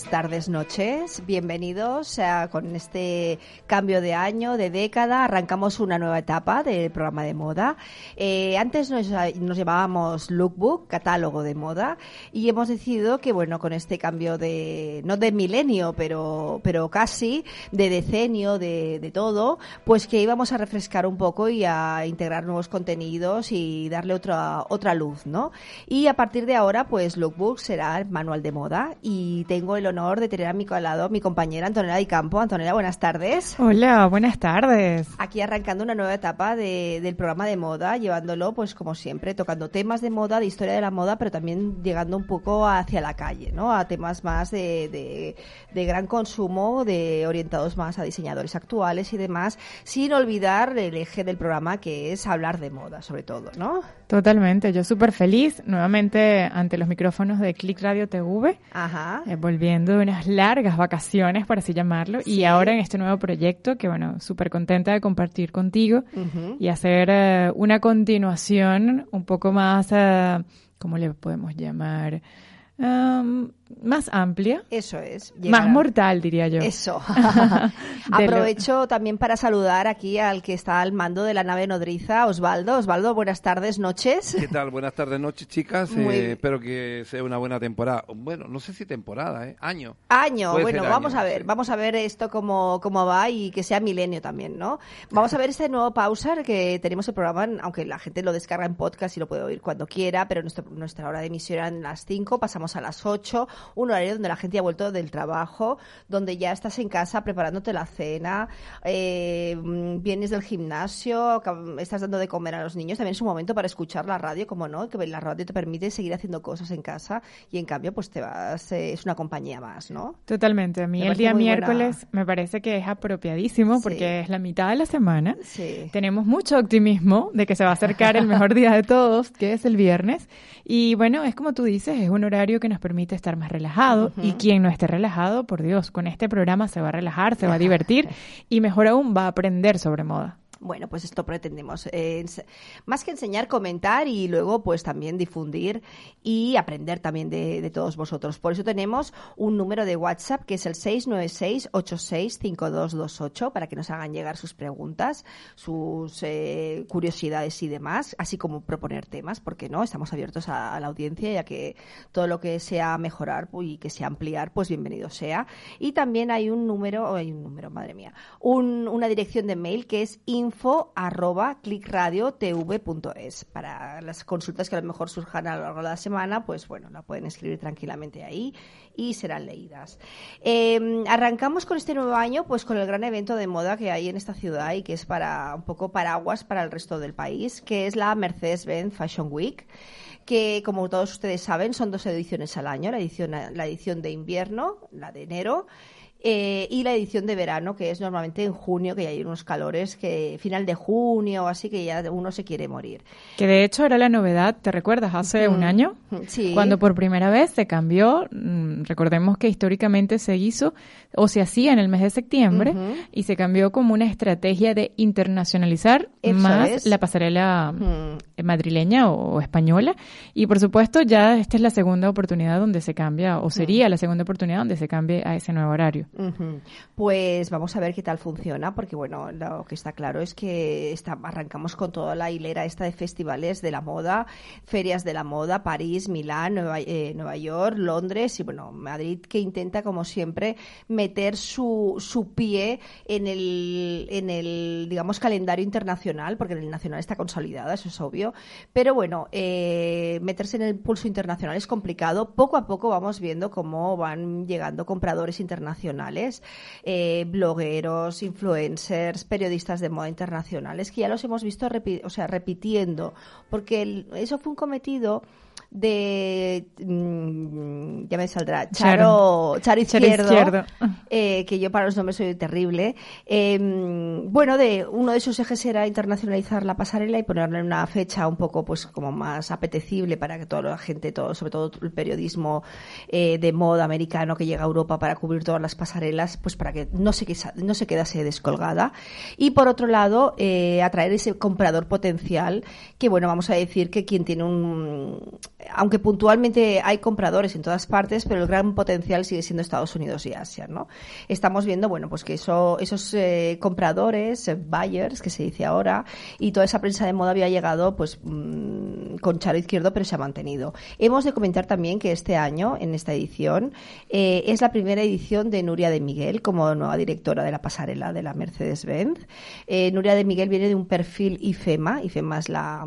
Tardes, noches. Bienvenidos a, con este cambio de año, de década. Arrancamos una nueva etapa del programa de moda. Eh, antes nos, nos, llamábamos Lookbook, catálogo de moda, y hemos decidido que, bueno, con este cambio de, no de milenio, pero, pero casi, de decenio, de, de todo, pues que íbamos a refrescar un poco y a integrar nuevos contenidos y darle otra, otra luz, ¿no? Y a partir de ahora, pues Lookbook será manual de moda y tengo el honor de tener a mi lado mi compañera Antonella Di Campo. Antonella, buenas tardes. Hola, buenas tardes. Aquí arrancando una nueva etapa del programa de moda, llevándolo, pues como siempre, tocando temas de moda, de historia de la moda, pero también llegando un poco hacia la calle, ¿no? A temas más de, de gran consumo, de orientados más a diseñadores actuales y demás, sin olvidar el eje del programa que es hablar de moda, sobre todo, ¿no? Totalmente, yo súper feliz nuevamente ante los micrófonos de Click Radio TV. Ajá. Eh, volviendo de unas largas vacaciones, por así llamarlo, y ahora en este nuevo proyecto que, bueno, súper contenta de compartir contigo y hacer eh, una continuación un poco más, uh, ¿cómo le podemos llamar? Más amplia. Eso es. Más mortal, diría yo. Eso. Aprovecho también para saludar aquí al que está al mando de la nave nodriza, Osvaldo. Osvaldo, buenas tardes, noches. ¿Qué tal? Buenas tardes, noches, chicas. Eh, espero que sea una buena temporada. Bueno, no sé si temporada, ¿eh? Año. Año. bueno, vamos a ver. Vamos a ver esto cómo, cómo va y que sea milenio también, ¿no? Vamos a ver este nuevo pausa que tenemos el programa, aunque la gente lo descarga en podcast y lo puede oír cuando quiera, pero nuestra, nuestra hora de emisión era las 5, pasamos a las 8 un horario donde la gente ha vuelto del trabajo, donde ya estás en casa preparándote la cena, eh, vienes del gimnasio, estás dando de comer a los niños, también es un momento para escuchar la radio, como no, que la radio te permite seguir haciendo cosas en casa y en cambio pues te vas, eh, es una compañía más, ¿no? Totalmente, a mí el día miércoles me parece que es apropiadísimo porque es la mitad de la semana, tenemos mucho optimismo de que se va a acercar el mejor día de todos, que es el viernes, y bueno, es como tú dices, es un horario que nos permite estar más relajado y quien no esté relajado, por Dios, con este programa se va a relajar, se va a divertir y mejor aún va a aprender sobre moda. Bueno, pues esto pretendemos. Eh, más que enseñar, comentar y luego pues también difundir y aprender también de, todos vosotros. Por eso tenemos un número de WhatsApp que es el 696-865228 para que nos hagan llegar sus preguntas, sus eh, curiosidades y demás, así como proponer temas, porque no, estamos abiertos a, la audiencia ya que todo lo que sea mejorar y que sea ampliar, pues bienvenido sea. Y también hay un número, hay un número, madre mía, una dirección de mail que es info arroba clickradiotv.es. Para las consultas que a lo mejor surjan a lo largo de la semana, pues bueno, la pueden escribir tranquilamente ahí y serán leídas. Em, arrancamos con este nuevo año, pues con el gran evento de moda que hay en esta ciudad y que es para un poco paraguas para el resto del país, que es la Mercedes-Benz Fashion Week que como todos ustedes saben son dos ediciones al año, la edición, la edición de invierno, la de enero, eh, y la edición de verano, que es normalmente en junio, que ya hay unos calores que final de junio, así que ya uno se quiere morir. Que de hecho era la novedad, ¿te recuerdas? Hace un año, sí. cuando por primera vez se cambió, mm, recordemos que históricamente se hizo o se hacía en el mes de septiembre y se cambió como una estrategia de internacionalizar más la pasarela madrileña o, española y por supuesto ya esta es la segunda oportunidad donde se cambia o sería la segunda oportunidad donde se cambie a ese nuevo horario. Pues vamos a ver qué tal funciona, porque bueno, lo que está claro es que arrancamos con toda la hilera esta de festivales de la moda, ferias de la moda, París, Milán, Nueva, eh, Nueva York, Londres y bueno, Madrid que intenta como siempre meter su, su pie en el, en el, digamos, calendario internacional, porque el nacional está consolidada, eso es obvio, pero bueno, eh, meterse en el pulso internacional es complicado. Poco a poco vamos viendo cómo van llegando compradores internacionales eh, blogueros, influencers, periodistas de moda internacionales, que ya los hemos visto o sea, repitiendo, porque eso fue un cometido de mm, ya me saldrá Charo, Charo, Izquierdo, eh, que yo para los nombres soy terrible. Em, bueno de uno de sus ejes era internacionalizar la pasarela y ponerle una fecha un poco pues como más apetecible para que toda la gente todo sobre todo el periodismo eh, de moda americano que llega a Europa para cubrir todas las pasarelas pues para que no se no se quedase descolgada. Y por otro lado eh, atraer ese comprador potencial que bueno vamos a decir que quien tiene un aunque puntualmente hay compradores en todas partes, pero el gran potencial sigue siendo Estados Unidos y Asia, ¿no? Estamos viendo, bueno, pues que eso, esos eh, compradores, eh, buyers, que se dice ahora, y toda esa prensa de moda había llegado, pues, mm, con charo izquierdo, pero se ha mantenido. Hemos de comentar también que este año, en esta edición, eh, es la primera edición de Nuria de Miguel como nueva directora de la pasarela de la Mercedes-Benz. Nuria de Miguel viene de un perfil IFEMA, IFEMA es la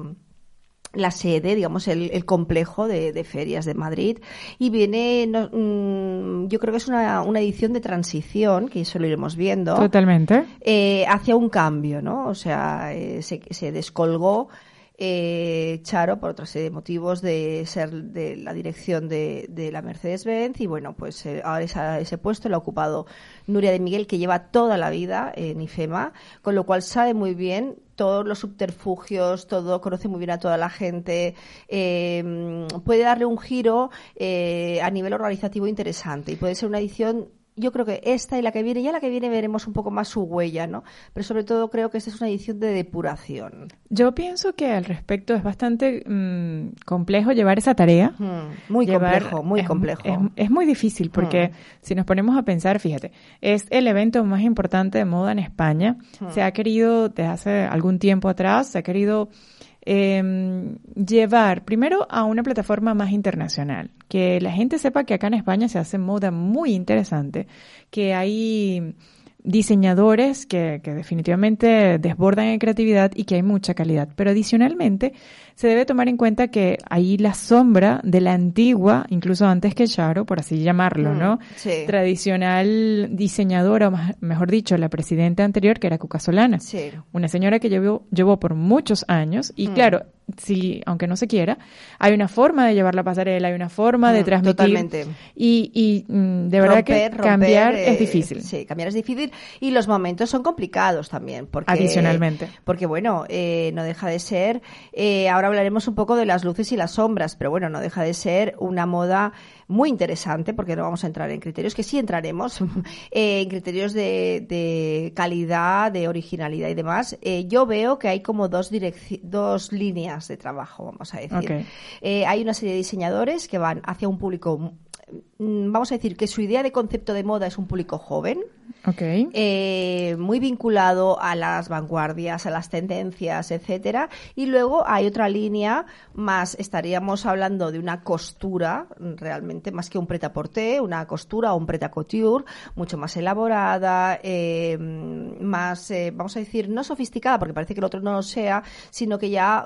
la sede, digamos, el, complejo de, ferias de Madrid y viene, mm, yo creo que es una, una, edición de transición, que eso lo iremos viendo. Totalmente. Eh, hacia un cambio, ¿no? O sea, eh, se, se, descolgó eh, Charo por otra serie de motivos de ser de la dirección de, de la Mercedes-Benz y bueno, pues ahora ese puesto lo ha ocupado Nuria de Miguel, que lleva toda la vida en IFEMA, con lo cual sabe muy bien todos los subterfugios, todo, conoce muy bien a toda la gente, eh, puede darle un giro eh, a nivel organizativo interesante y puede ser una edición yo creo que esta y la que viene, ya la que viene veremos un poco más su huella, ¿no? Pero sobre todo creo que esta es una edición de depuración. Yo pienso que al respecto es bastante mm, complejo llevar esa tarea. muy complejo, muy complejo. Es, muy difícil porque si nos ponemos a pensar, fíjate, es el evento más importante de moda en España. Se ha querido, desde hace algún tiempo atrás, se ha querido eh, llevar primero a una plataforma más internacional, que la gente sepa que acá en España se hace moda muy interesante, que hay diseñadores que definitivamente desbordan en creatividad y que hay mucha calidad. Pero adicionalmente, se debe tomar en cuenta que ahí la sombra de la antigua, incluso antes que Charo, por así llamarlo, mm, ¿no? Tradicional diseñadora, o mejor dicho, la presidenta anterior, que era Cuca Solana. Una señora que llevó, llevó por muchos años y mm. claro, si, aunque no se quiera, hay una forma de llevar la pasarela, hay una forma de mm, transmitir. Totalmente. Y, y de verdad que cambiar es eh, difícil. Sí, cambiar es difícil y los momentos son complicados también. Porque, Adicionalmente. Porque bueno, eh, no deja de ser, eh, ahora hablaremos un poco de las luces y las sombras, pero bueno, no deja de ser una moda muy interesante, porque no vamos a entrar en criterios, que sí entraremos, eh, en criterios de, calidad, de originalidad y demás. Eh, yo veo que hay como dos, dos líneas de trabajo, vamos a decir. Eh, hay una serie de diseñadores que van hacia un público vamos a decir que su idea de concepto de moda es un público joven, okay. eh, muy vinculado a las vanguardias, a las tendencias, etcétera. Y luego hay otra línea más, estaríamos hablando de una costura, realmente más que un pret porter una costura o un pret couture, mucho más elaborada, eh, más, eh, vamos a decir, no sofisticada, porque parece que el otro no lo sea, sino que ya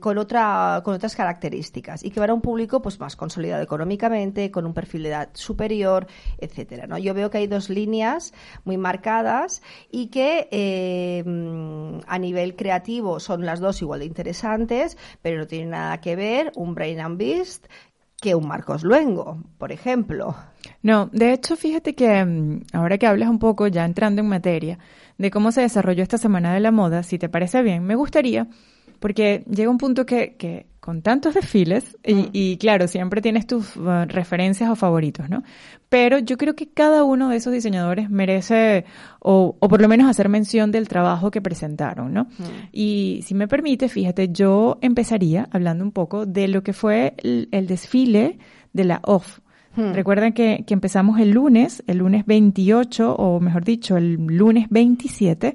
con otra, con otras características y que va a un público pues más consolidado económicamente, con un perfil de edad superior, etcétera. ¿no? Yo veo que hay dos líneas muy marcadas y que eh, a nivel creativo son las dos igual de interesantes, pero no tienen nada que ver un Brain and Beast que un Marcos Luengo, por ejemplo. No, de hecho, fíjate que mm, ahora que hablas un poco, ya entrando en materia, de cómo se desarrolló esta Semana de la Moda, si te parece bien, me gustaría, porque llega un punto que, que con tantos desfiles mm. y, claro, siempre tienes tus uh, referencias o favoritos, ¿no? Pero yo creo que cada uno de esos diseñadores merece o, o por lo menos hacer mención del trabajo que presentaron, ¿no? Mm. Y si me permite, fíjate, yo empezaría hablando un poco de lo que fue el desfile de la OFF Hmm. Recuerden que, que, empezamos el lunes, el lunes 28, o mejor dicho, el lunes 27.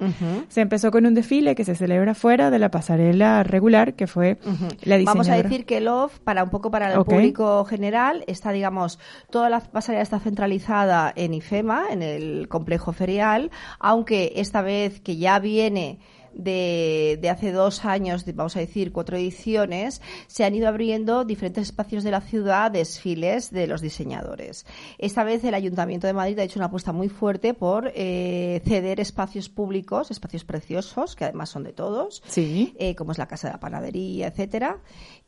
Se empezó con un desfile que se celebra fuera de la pasarela regular, que fue la diseñadora. Vamos a decir que el OFF, para un poco para el público general, está, digamos, toda la pasarela está centralizada en IFEMA, en el complejo ferial, aunque esta vez que ya viene de, de hace dos años, vamos a decir, cuatro ediciones, se han ido abriendo diferentes espacios de la ciudad, desfiles de los diseñadores. Esta vez el Ayuntamiento de Madrid ha hecho una apuesta muy fuerte por eh, ceder espacios públicos, espacios preciosos, que además son de todos, sí. Eh, como es la Casa de la Panadería, etcétera.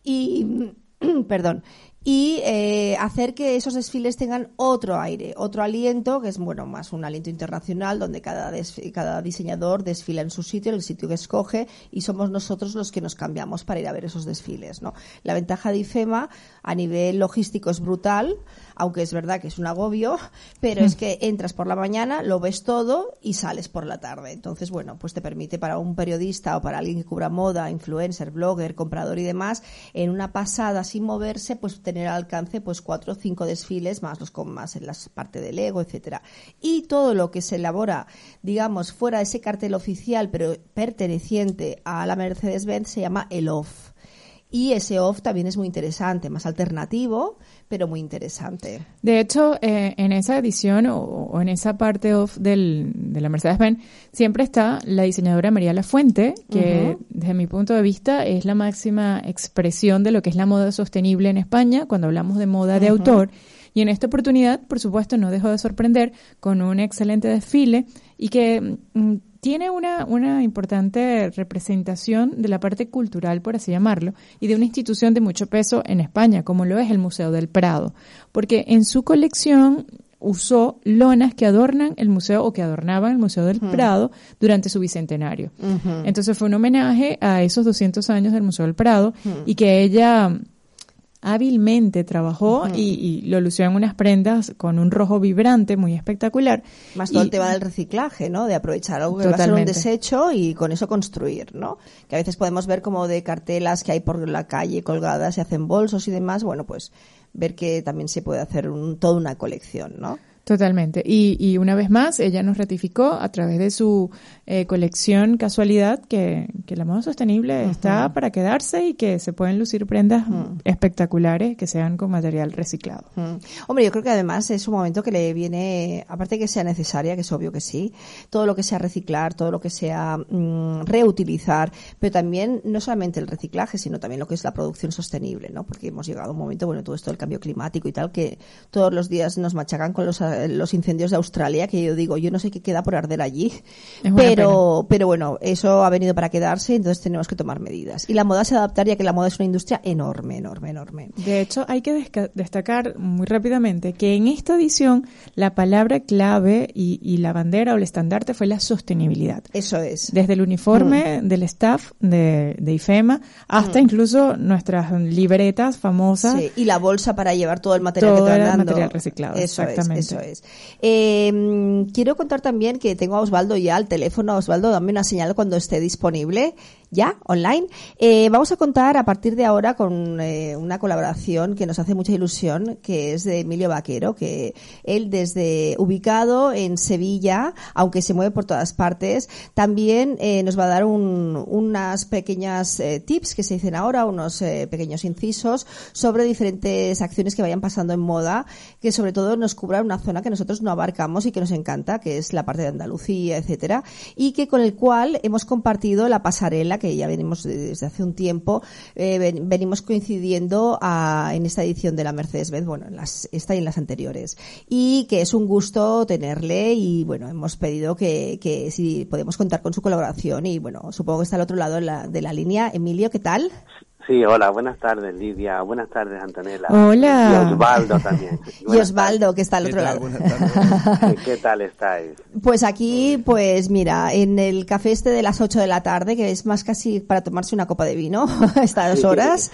Y perdón, y eh, hacer que esos desfiles tengan otro aire, otro aliento, que es bueno más un aliento internacional, donde cada, cada diseñador desfila en su sitio, en el sitio que escoge, y somos nosotros los que nos cambiamos para ir a ver esos desfiles. ¿no? La ventaja de IFEMA a nivel logístico es brutal, aunque es verdad que es un agobio, pero es que entras por la mañana, lo ves todo y sales por la tarde. Entonces, bueno, pues te permite para un periodista o para alguien que cubra moda, influencer, blogger, comprador y demás, en una pasada sin moverse, pues tener al alcance pues cuatro o cinco desfiles más los con más en la parte del ego, etcétera. Y todo lo que se elabora, digamos, fuera de ese cartel oficial, pero perteneciente a la Mercedes-Benz, se llama el OFF y ese off también es muy interesante, más alternativo, pero muy interesante. De hecho, eh, en esa edición o, en esa parte off del, de la Mercedes-Benz siempre está la diseñadora María Lafuente, que desde mi punto de vista es la máxima expresión de lo que es la moda sostenible en España cuando hablamos de moda de autor. Y en esta oportunidad, por supuesto, no dejó de sorprender con un excelente desfile y que mm, tiene una, una importante representación de la parte cultural, por así llamarlo, y de una institución de mucho peso en España, como lo es el Museo del Prado, porque en su colección usó lonas que adornan el museo o que adornaban el Museo del Prado durante su bicentenario. Entonces fue un homenaje a esos 200 años del Museo del Prado y que ella hábilmente trabajó y, lo lució en unas prendas con un rojo vibrante muy espectacular. Más todo el tema del reciclaje, ¿no? De aprovechar algo que va a ser un desecho y con eso construir, ¿no? Que a veces podemos ver como de cartelas que hay por la calle colgadas y hacen bolsos y demás, bueno, pues ver que también se puede hacer un, toda una colección, ¿no? Totalmente. Y, y una vez más, ella nos ratificó a través de su eh, colección Casualidad que, que la moda sostenible está para quedarse y que se pueden lucir prendas espectaculares que sean con material reciclado. Hombre, yo creo que además es un momento que le viene, aparte que sea necesaria, que es obvio que sí, todo lo que sea reciclar, todo lo que sea mm, reutilizar, pero también no solamente el reciclaje, sino también lo que es la producción sostenible, ¿no? Porque hemos llegado a un momento, bueno, todo esto del cambio climático y tal, que todos los días nos machacan con los los incendios de Australia, que yo digo, yo no sé qué queda por arder allí, pero, pero bueno, eso ha venido para quedarse, entonces tenemos que tomar medidas. Y la moda se adaptaría, que la moda es una industria enorme, enorme, enorme. De hecho, hay que destacar muy rápidamente que en esta edición la palabra clave y, la bandera o el estandarte fue la sostenibilidad. Eso es. Desde el uniforme mm. del staff de, IFEMA hasta mm. incluso nuestras libretas famosas. y la bolsa para llevar todo el material que te van dando. material reciclado, exactamente. eso es. Eh, quiero contar también que tengo a Osvaldo ya al teléfono. Osvaldo, dame una señal cuando esté disponible ya online. Eh, vamos a contar a partir de ahora con eh, una colaboración que nos hace mucha ilusión, que es de Emilio Vaquero, que él desde ubicado en Sevilla, aunque se mueve por todas partes, también eh, nos va a dar un, unas pequeñas tips que se dicen ahora, unos pequeños incisos sobre diferentes acciones que vayan pasando en moda, que sobre todo nos cubran una zona que nosotros no abarcamos y que nos encanta, que es la parte de Andalucía, etcétera, y que con el cual hemos compartido la pasarela que ya venimos desde hace un tiempo, eh, venimos coincidiendo en esta edición de la Mercedes-Benz, bueno, en las, esta y en las anteriores. Y que es un gusto tenerle y bueno, hemos pedido que, que si podemos contar con su colaboración y bueno, supongo que está al otro lado de la, de la línea. Emilio, ¿qué tal? Sí, hola, buenas tardes Lidia, buenas tardes Antonella. Hola. Y Osvaldo también. y Osvaldo, que está al otro lado. ¿Qué tal estáis? Pues aquí, pues mira, en el café este de las 8 de la tarde, que es más casi para tomarse una copa de vino a estas horas.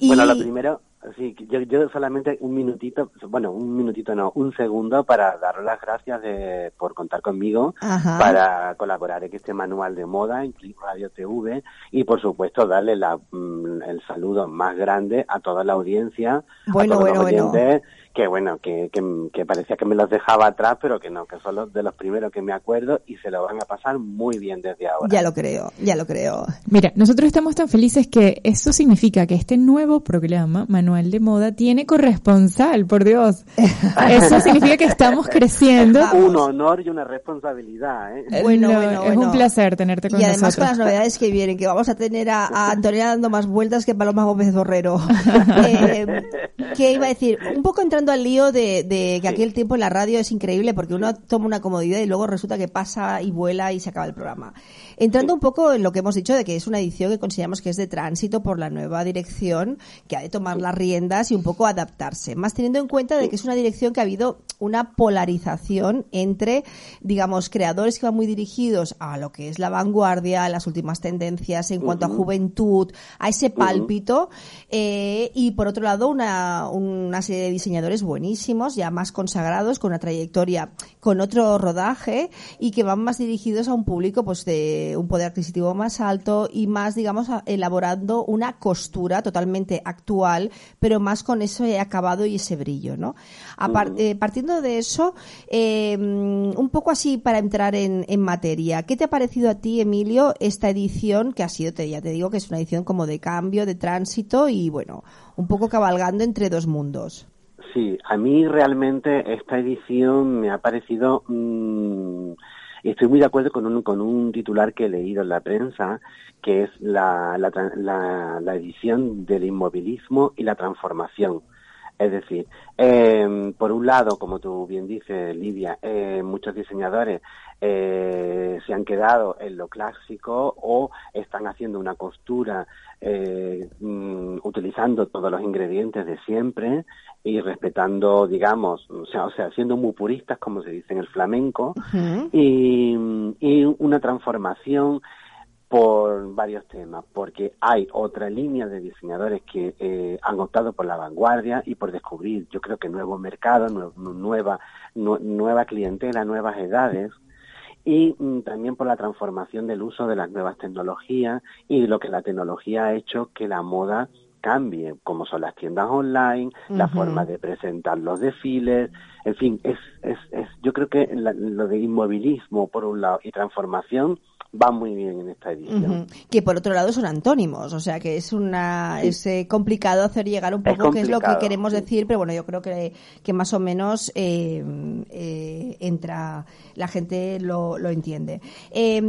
Bueno, lo primero, Sí, yo, yo solamente un minutito, bueno, un minutito no, un segundo para daros las gracias de, por contar conmigo para colaborar en este manual de moda en Clip Radio TV y por supuesto darle la, mm, el saludo más grande a toda la audiencia, bueno, a todos bueno, los oyentes, que bueno, que, que, parecía que me los dejaba atrás, pero que no, que son los de los primeros que me acuerdo y se lo van a pasar muy bien desde ahora. Ya lo creo, ya lo creo. Mira, nosotros estamos tan felices que eso significa que este nuevo programa, Manual de Moda, tiene corresponsal, por Dios. Eso significa que estamos creciendo. Un honor y una responsabilidad, ¿eh? Bueno, bueno, es un placer tenerte con nosotros. Y además con las novedades que vienen, que vamos a tener a, a Antonia dando más vueltas que Paloma Gómez Borrero. eh, ¿Qué iba a decir? Un poco entrando al lío de, que aquí el tiempo en la radio es increíble porque uno toma una comodidad y luego resulta que pasa y vuela y se acaba el programa. Entrando un poco en lo que hemos dicho de que es una edición que consideramos que es de tránsito por la nueva dirección, que ha de tomar las riendas y un poco adaptarse, más teniendo en cuenta de que es una dirección que ha habido una polarización entre, digamos, creadores que van muy dirigidos a lo que es la vanguardia, a las últimas tendencias en cuanto a juventud, a ese pálpito, eh, y por otro lado una, una serie de diseñadores buenísimos, ya más consagrados, con una trayectoria, con otro rodaje y que van más dirigidos a un público pues de un poder adquisitivo más alto y más, digamos, elaborando una costura totalmente actual, pero más con ese acabado y ese brillo, ¿no? Eh, partiendo de eso, em, un poco así para entrar en, materia, ¿qué te ha parecido a ti, Emilio, esta edición que ha sido, te, ya te digo, que es una edición como de cambio, de tránsito y, bueno, un poco cabalgando entre dos mundos? Sí, a mí realmente esta edición me ha parecido... Mm, y estoy muy de acuerdo con un, con un titular que he leído en la prensa, que es la, la, edición del inmovilismo y la transformación. Es decir, eh, por un lado, como tú bien dices, Lidia, eh, muchos diseñadores eh, se han quedado en lo clásico o están haciendo una costura eh, mm, utilizando todos los ingredientes de siempre y respetando, digamos, o sea, o sea, siendo muy puristas, como se dice en el flamenco, y, y, una transformación por varios temas, porque hay otra línea de diseñadores que eh, han optado por la vanguardia y por descubrir, yo creo que nuevo mercado, nueva, nueva clientela, nuevas edades, y mm, también por la transformación del uso de las nuevas tecnologías y lo que la tecnología ha hecho que la moda cambie, como son las tiendas online, la forma de presentar los desfiles, en fin, es, es, es yo creo que lo de inmovilismo por un lado y transformación va muy bien en esta edición. Que por otro lado son antónimos, o sea que es una es eh, complicado hacer llegar un poco qué es lo que queremos decir, pero bueno, yo creo que, que más o menos eh, eh, entra, la gente lo, lo entiende.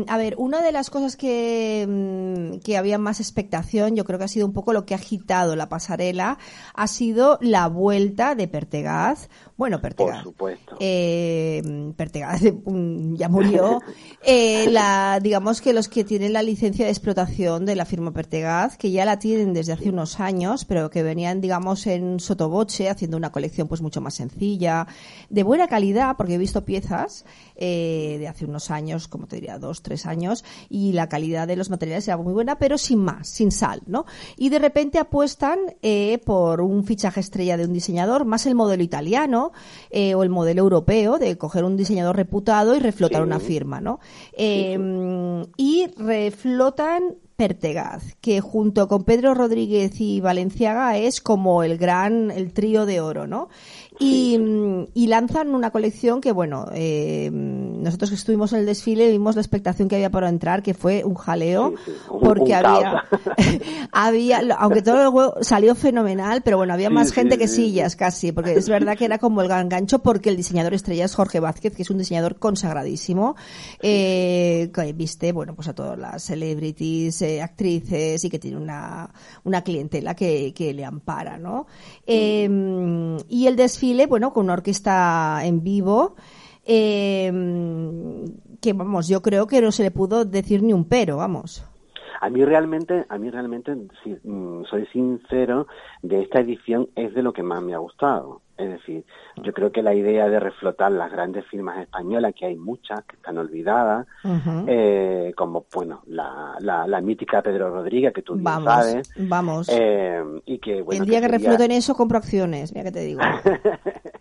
a ver, una de las cosas que, mm, que había más expectación, yo creo que ha sido un poco lo que ha agitado la pasarela, ha sido la vuelta de Pertegaz, bueno, Pertegaz. Por supuesto. Pertegaz ya murió. la digamos que los que tienen la licencia de explotación de la firma Pertegaz, que ya la tienen desde hace unos años, pero que venían, digamos, en sotoboche, haciendo una colección pues mucho más sencilla, de buena calidad, porque he visto piezas eh, de hace unos años, como te diría, dos, tres años, y la calidad de los materiales era muy buena, pero sin más, sin sal, ¿no? Y de repente apuestan eh, por un fichaje estrella de un diseñador, más el modelo italiano eh, o el modelo europeo, de coger un diseñador reputado y reflotar una firma, ¿no? Y reflotan Pertegaz, que junto con Pedro Rodríguez y Valenciaga es como el gran, el trío de oro, ¿no? Y, lanzan una colección que, bueno, eh, nosotros que estuvimos en el desfile vimos la expectación que había para entrar, que fue un jaleo, porque había, había, aunque todo el juego salió fenomenal, pero bueno, había más gente que sillas casi, porque es verdad que era como el gran gancho, porque el diseñador estrella es Jorge Vázquez, que es un diseñador consagradísimo, eh, que viste, bueno, pues a todas las celebrities, eh, actrices y que tiene una, una clientela que, que le ampara, ¿no? Em, y el desfile, bueno, con una orquesta en vivo, em, que vamos, yo creo que no se le pudo decir ni un pero, vamos. A mí realmente, a mí realmente, si, mm, soy sincero, de esta edición es de lo que más me ha gustado. Es decir, yo creo que la idea de reflotar las grandes firmas españolas, que hay muchas que están olvidadas, eh, como, bueno, la, la, mítica Pedro Rodríguez, que tú vamos, sabes. Vamos. Eh, y que, El día que refloten eso, compro acciones, mira que te digo.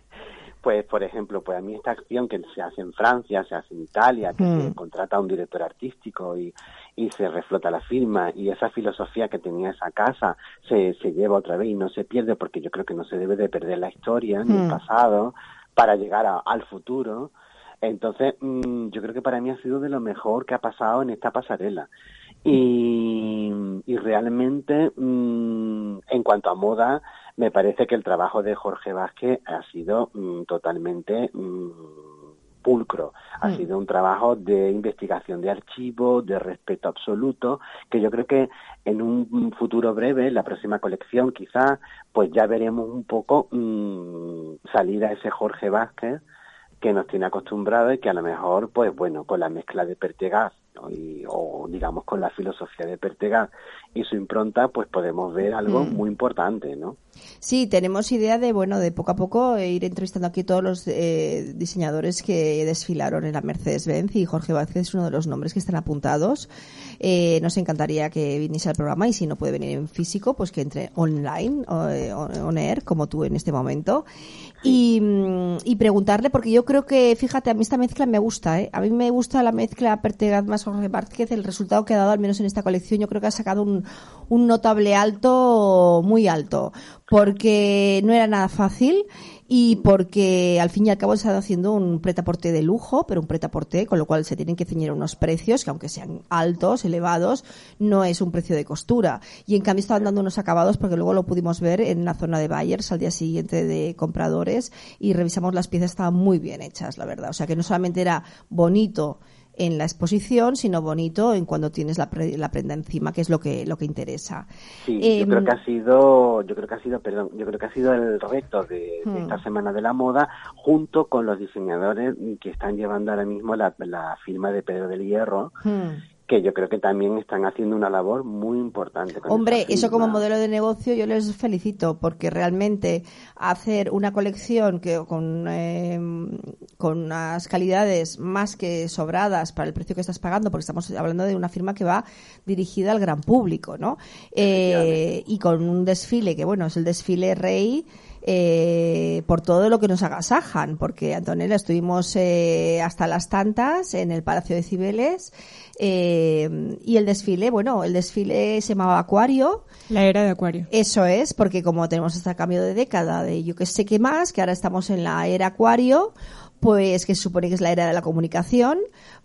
pues por ejemplo, pues a mí esta acción que se hace en Francia, se hace en Italia, que se mm. contrata a un director artístico y, y se reflota la firma y esa filosofía que tenía esa casa se, se lleva otra vez y no se pierde porque yo creo que no se debe de perder la historia ni el mm. pasado para llegar al futuro. Entonces, mm, yo creo que para mí ha sido de lo mejor que ha pasado en esta pasarela. Y, y realmente, en cuanto a moda, me parece que el trabajo de Jorge Vázquez ha sido mm, totalmente mm, pulcro. Ha mm. sido un trabajo de investigación de archivo, de respeto absoluto, que yo creo que en un futuro breve, la próxima colección quizás, pues ya veremos un poco salir a ese Jorge Vázquez que nos tiene acostumbrado y que a lo mejor, pues bueno, con la mezcla de Pertegaz y, o digamos con la filosofía de Pertegaz y su impronta, pues podemos ver algo muy importante, ¿no? Sí, tenemos idea de, bueno, de poco a poco ir entrevistando aquí todos los eh, diseñadores que desfilaron en la Mercedes-Benz y Jorge Vázquez es uno de los nombres que están apuntados. Eh, nos encantaría que viniese al programa y si no puede venir en físico, pues que entre online, eh, on air, como tú en este momento. Y, y, preguntarle, porque yo creo que, fíjate, a mí esta mezcla me gusta, ¿eh? A mí me gusta la mezcla Pertegaz más Jorge Vázquez, el resultado que ha dado, al menos en esta colección, yo creo que ha sacado un, un notable alto, muy alto porque no era nada fácil y porque al fin y al cabo se está haciendo un pretaporte de lujo, pero un pretaporte con lo cual se tienen que ceñir unos precios que aunque sean altos, elevados, no es un precio de costura. Y en cambio estaban dando unos acabados porque luego lo pudimos ver en la zona de buyers al día siguiente de compradores y revisamos las piezas, estaban muy bien hechas, la verdad. O sea que no solamente era bonito en la exposición, sino bonito en cuando tienes la, la prenda encima, que es lo que lo que interesa. Sí, yo creo em, que ha sido, yo creo que ha sido, perdón, yo creo que ha sido el reto de, hmm. esta semana de la moda, junto con los diseñadores que están llevando ahora mismo la, la firma de Pedro del Hierro. Hmm que yo creo que también están haciendo una labor muy importante. Hombre, eso como modelo de negocio yo les felicito porque realmente hacer una colección que con, eh, con unas calidades más que sobradas para el precio que estás pagando, porque estamos hablando de una firma que va dirigida al gran público, ¿no? Eh, y con un desfile que, bueno, es el desfile rey eh, por todo lo que nos agasajan, porque Antonella estuvimos eh, hasta las tantas en el Palacio de Cibeles eh, y el desfile, bueno, el desfile se llamaba Acuario. La era de Acuario. Eso es, porque como tenemos este cambio de década de yo que sé qué más, que ahora estamos en la era Acuario, pues que se supone que es la era de la comunicación,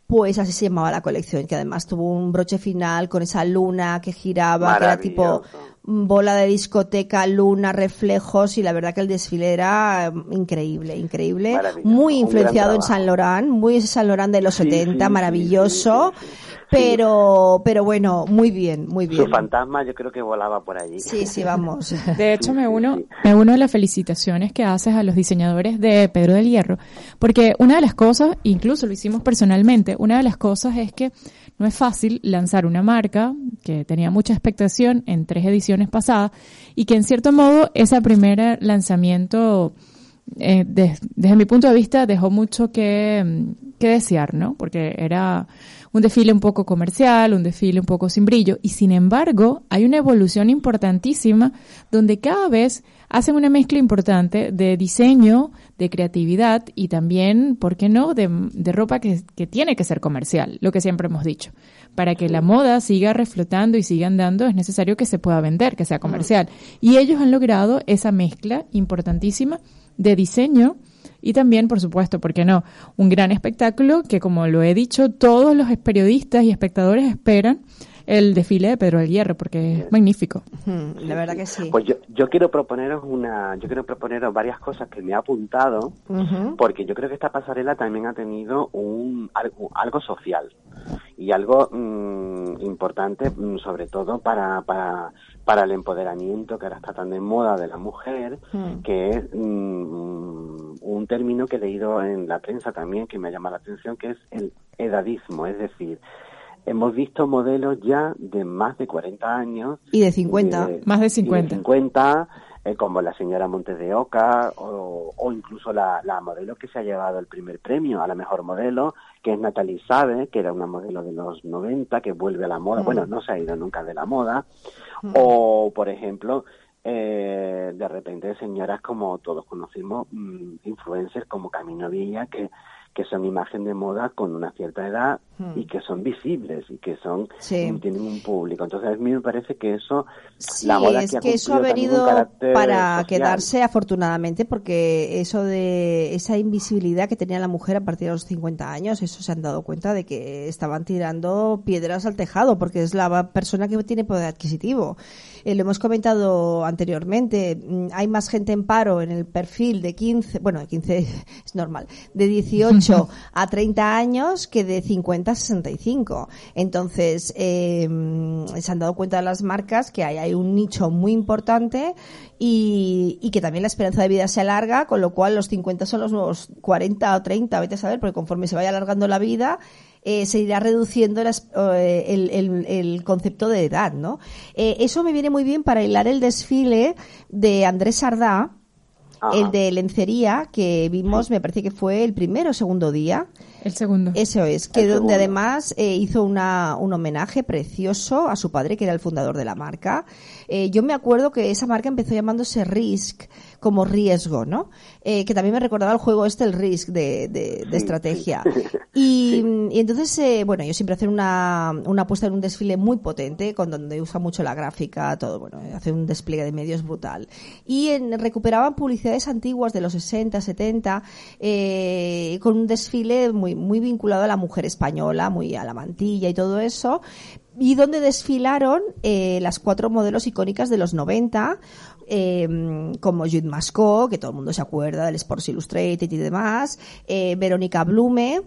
pues así se llamaba la colección, que además tuvo un broche final con esa luna que giraba, que era tipo bola de discoteca, luna, reflejos y la verdad que el desfile era mm, increíble, increíble, muy influenciado en San Lorán, muy San Lorán de los 70, maravilloso. Pero, pero bueno, muy bien, muy bien. Su fantasma yo creo que volaba por allí. Sí, sí, vamos. De hecho, me uno, me uno a las felicitaciones que haces a los diseñadores de Pedro del Hierro, porque una de las cosas, incluso lo hicimos personalmente, una de las cosas es que no es fácil lanzar una marca que tenía mucha expectación en tres ediciones pasadas y que en cierto modo ese primer lanzamiento eh, desde mi punto de vista dejó mucho que, que desear, ¿no? Porque era un desfile un poco comercial, un desfile un poco sin brillo, y sin embargo hay una evolución importantísima donde cada vez hacen una mezcla importante de diseño, de creatividad y también, ¿por qué no?, de, ropa que, que, tiene que ser comercial, lo que siempre hemos dicho. Para que la moda siga reflotando y siga andando es necesario que se pueda vender, que sea comercial. Y ellos han logrado esa mezcla importantísima de diseño, y también, por supuesto, ¿por qué no? Un gran espectáculo que, como lo he dicho, todos los periodistas y espectadores esperan el desfile de Pedro del Hierro porque es magnífico. La verdad que sí. Pues yo, yo quiero proponeros una, yo quiero proponeros varias cosas que me he apuntado porque yo creo que esta pasarela también ha tenido un algo, algo social y algo mm, importante mm, sobre todo para, para para el empoderamiento que ahora está tan de moda de la mujer, hmm. que es mm, un término que he leído en la prensa también que me llama la atención, que es el edadismo, es decir, hemos visto modelos ya de más de 40 años. Y de 50, más de 50. 50 eh, como la señora Montes de Oca o, o incluso la, la, modelo que se ha llevado el primer premio a la mejor modelo, que es Natalie Sabe, que era una modelo de los 90, que vuelve a la moda, hmm. bueno, no se ha ido nunca de la moda, o, por ejemplo, eh, de repente señoras como todos conocimos, mm, influencers como Camino Villa, que que son imagen de moda con una cierta edad y hmm. que son visibles y que son tienen un público. Entonces a mí me parece que eso la moda es que, eso ha venido para quedarse afortunadamente porque eso de esa invisibilidad que tenía la mujer a partir de los 50 años, eso se han dado cuenta de que estaban tirando piedras al tejado porque es la persona que tiene poder adquisitivo. Eh, lo hemos comentado anteriormente, mm, hay más gente en paro en el perfil de 15, bueno, de 15 es normal, de 18 a 30 años que de 50 a 65. Entonces, eh, se han dado cuenta las marcas que hay, hay un nicho muy importante y, y, que también la esperanza de vida se alarga, con lo cual los 50 son los nuevos 40 o 30, vete a saber, porque conforme se vaya alargando la vida, eh, se irá reduciendo eh, el, concepto de edad, ¿no? Eh, eso me viene muy bien para hilar el desfile de Andrés Sardá, el de lencería que vimos, me parece que fue el primero o segundo día. El segundo. Eso es, que donde además hizo una, un homenaje precioso a su padre, que era el fundador de la marca. yo me acuerdo que esa marca empezó llamándose Risk como riesgo, ¿no? Eh, que también me recordaba el juego este, el Risk de, de, estrategia. Y, entonces, eh, bueno, yo siempre hacen una, una apuesta en un desfile muy potente, con donde usa mucho la gráfica, todo, bueno, hace un despliegue de medios brutal. Y en, recuperaban publicidades antiguas de los 60, 70, eh, con un desfile muy, muy vinculado a la mujer española, muy a la mantilla y todo eso, y donde desfilaron eh, las cuatro modelos icónicas de los 90, eh, como Jude Mascot, que todo el mundo se acuerda del Sports Illustrated y demás, eh, Verónica Blume,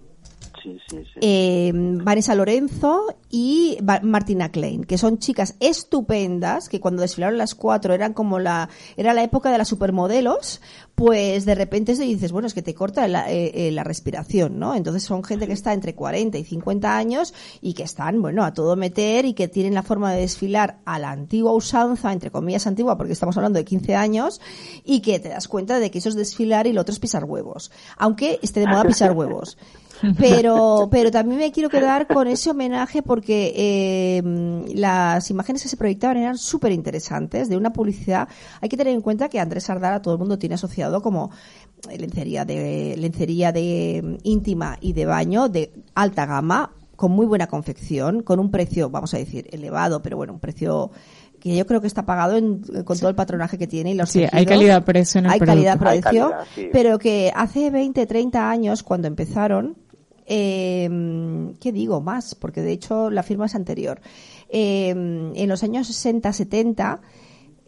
eh, Vanessa Lorenzo y Martina Klein, que son chicas estupendas, que cuando desfilaron las cuatro eran como la, era la época de las supermodelos, pues de repente se dices, bueno, es que te corta la, eh, eh, la respiración, ¿no? Entonces son gente que está entre 40 y 50 años y que están, bueno, a todo meter y que tienen la forma de desfilar a la antigua usanza, entre comillas antigua, porque estamos hablando de 15 años, y que te das cuenta de que eso es desfilar y lo otro es pisar huevos. Aunque esté de moda pisar huevos. Pero, pero también me quiero quedar con ese homenaje porque eh, las imágenes que se proyectaban eran súper interesantes, de una publicidad. Hay que tener en cuenta que Andrés Sardara todo el mundo tiene asociado como lencería de, lencería de íntima y de baño de alta gama, con muy buena confección, con un precio, vamos a decir, elevado, pero bueno, un precio que yo creo que está pagado con todo el patronaje que tiene y los sí, hay calidad-precio en el Hay calidad-precio, pero que hace 20, 30 años, cuando empezaron, eh, ¿Qué digo más? Porque de hecho la firma es anterior. Em, en los años 60, 70,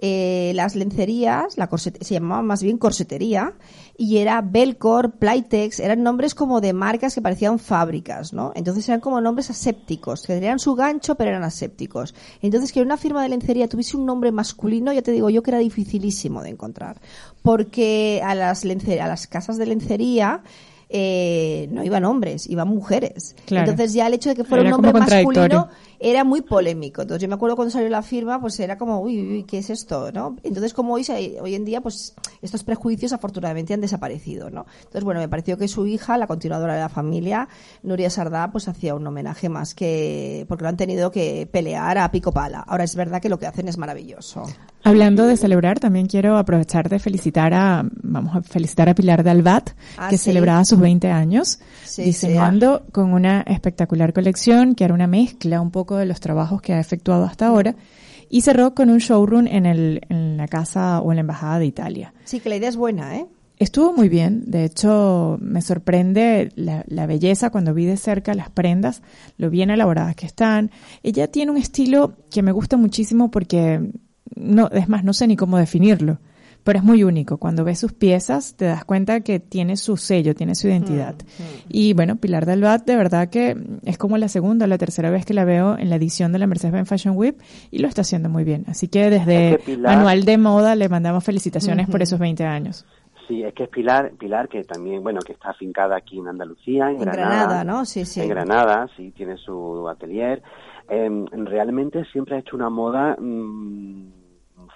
eh, las lencerías, la se llamaba más bien corsetería, y era Belcor, Playtex, eran nombres como de marcas que parecían fábricas, ¿no? Entonces eran como nombres asépticos, que tenían su gancho pero eran asépticos. Entonces que una firma de lencería tuviese un nombre masculino, ya te digo yo que era dificilísimo de encontrar, porque a las, a las casas de lencería eh, no iban hombres, iban mujeres. Entonces ya el hecho de que fuera un hombre masculino era muy polémico. Entonces yo me acuerdo cuando salió la firma, pues era como, uy, uy ¿qué es esto? ¿no? Entonces como hoy, hoy en día, pues estos prejuicios afortunadamente han desaparecido, ¿no? Entonces bueno, me pareció que su hija, la continuadora de la familia, Nuria Sardá, pues hacía un homenaje más que, porque lo han tenido que pelear a pico pala. Ahora es verdad que lo que hacen es maravilloso. Hablando de celebrar, también quiero aprovechar de felicitar a, vamos a felicitar a Pilar de Albat, ah, que celebraba sus 20 años, diseñando con una espectacular colección que era una mezcla un poco de los trabajos que ha efectuado hasta ahora y cerró con un showroom en, el, en la casa o en la embajada de Italia. Sí, que la idea es buena, ¿eh? Estuvo muy bien, de hecho me sorprende la, la, belleza cuando vi de cerca las prendas, lo bien elaboradas que están. Ella tiene un estilo que me gusta muchísimo porque no, es más, no sé ni cómo definirlo pero es muy único. Cuando ves sus piezas te das cuenta que tiene su sello, tiene su identidad. Mm, mm. Y bueno, Pilar Delvat de verdad que es como la segunda o la tercera vez que la veo en la edición de la Mercedes-Benz Fashion Week y lo está haciendo muy bien. Así que desde Manual de Moda le mandamos felicitaciones por esos 20 años. Sí, es que es Pilar, Pilar que también, bueno, que está afincada aquí en Andalucía, en, Granada, ¿no? Sí, sí. En Granada, sí, tiene su atelier. Em, realmente siempre ha hecho una moda mm,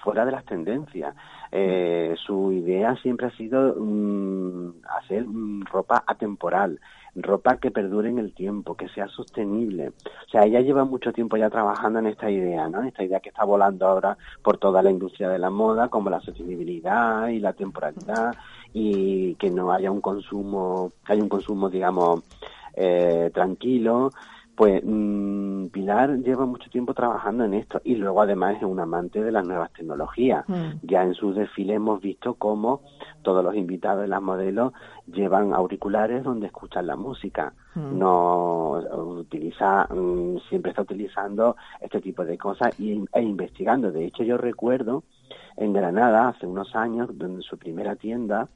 fuera de las tendencias. Eh, su idea siempre ha sido mm, hacer mm, ropa atemporal. ropa que perdure en el tiempo, que sea sostenible. O sea, ella lleva mucho tiempo ya trabajando en esta idea, ¿no? Esta idea que está volando ahora por toda la industria de la moda, como la sostenibilidad y la temporalidad y que no haya un consumo, que haya un consumo, digamos, eh, tranquilo, pues mm, Pilar lleva mucho tiempo trabajando en esto y luego además es un amante de las nuevas tecnologías. Mm. Ya en sus desfiles hemos visto cómo todos los invitados de las modelos llevan auriculares donde escuchan la música. Mm. No utiliza, siempre está utilizando este tipo de cosas y, e investigando. De hecho, yo recuerdo en Granada hace unos años, donde su primera tienda,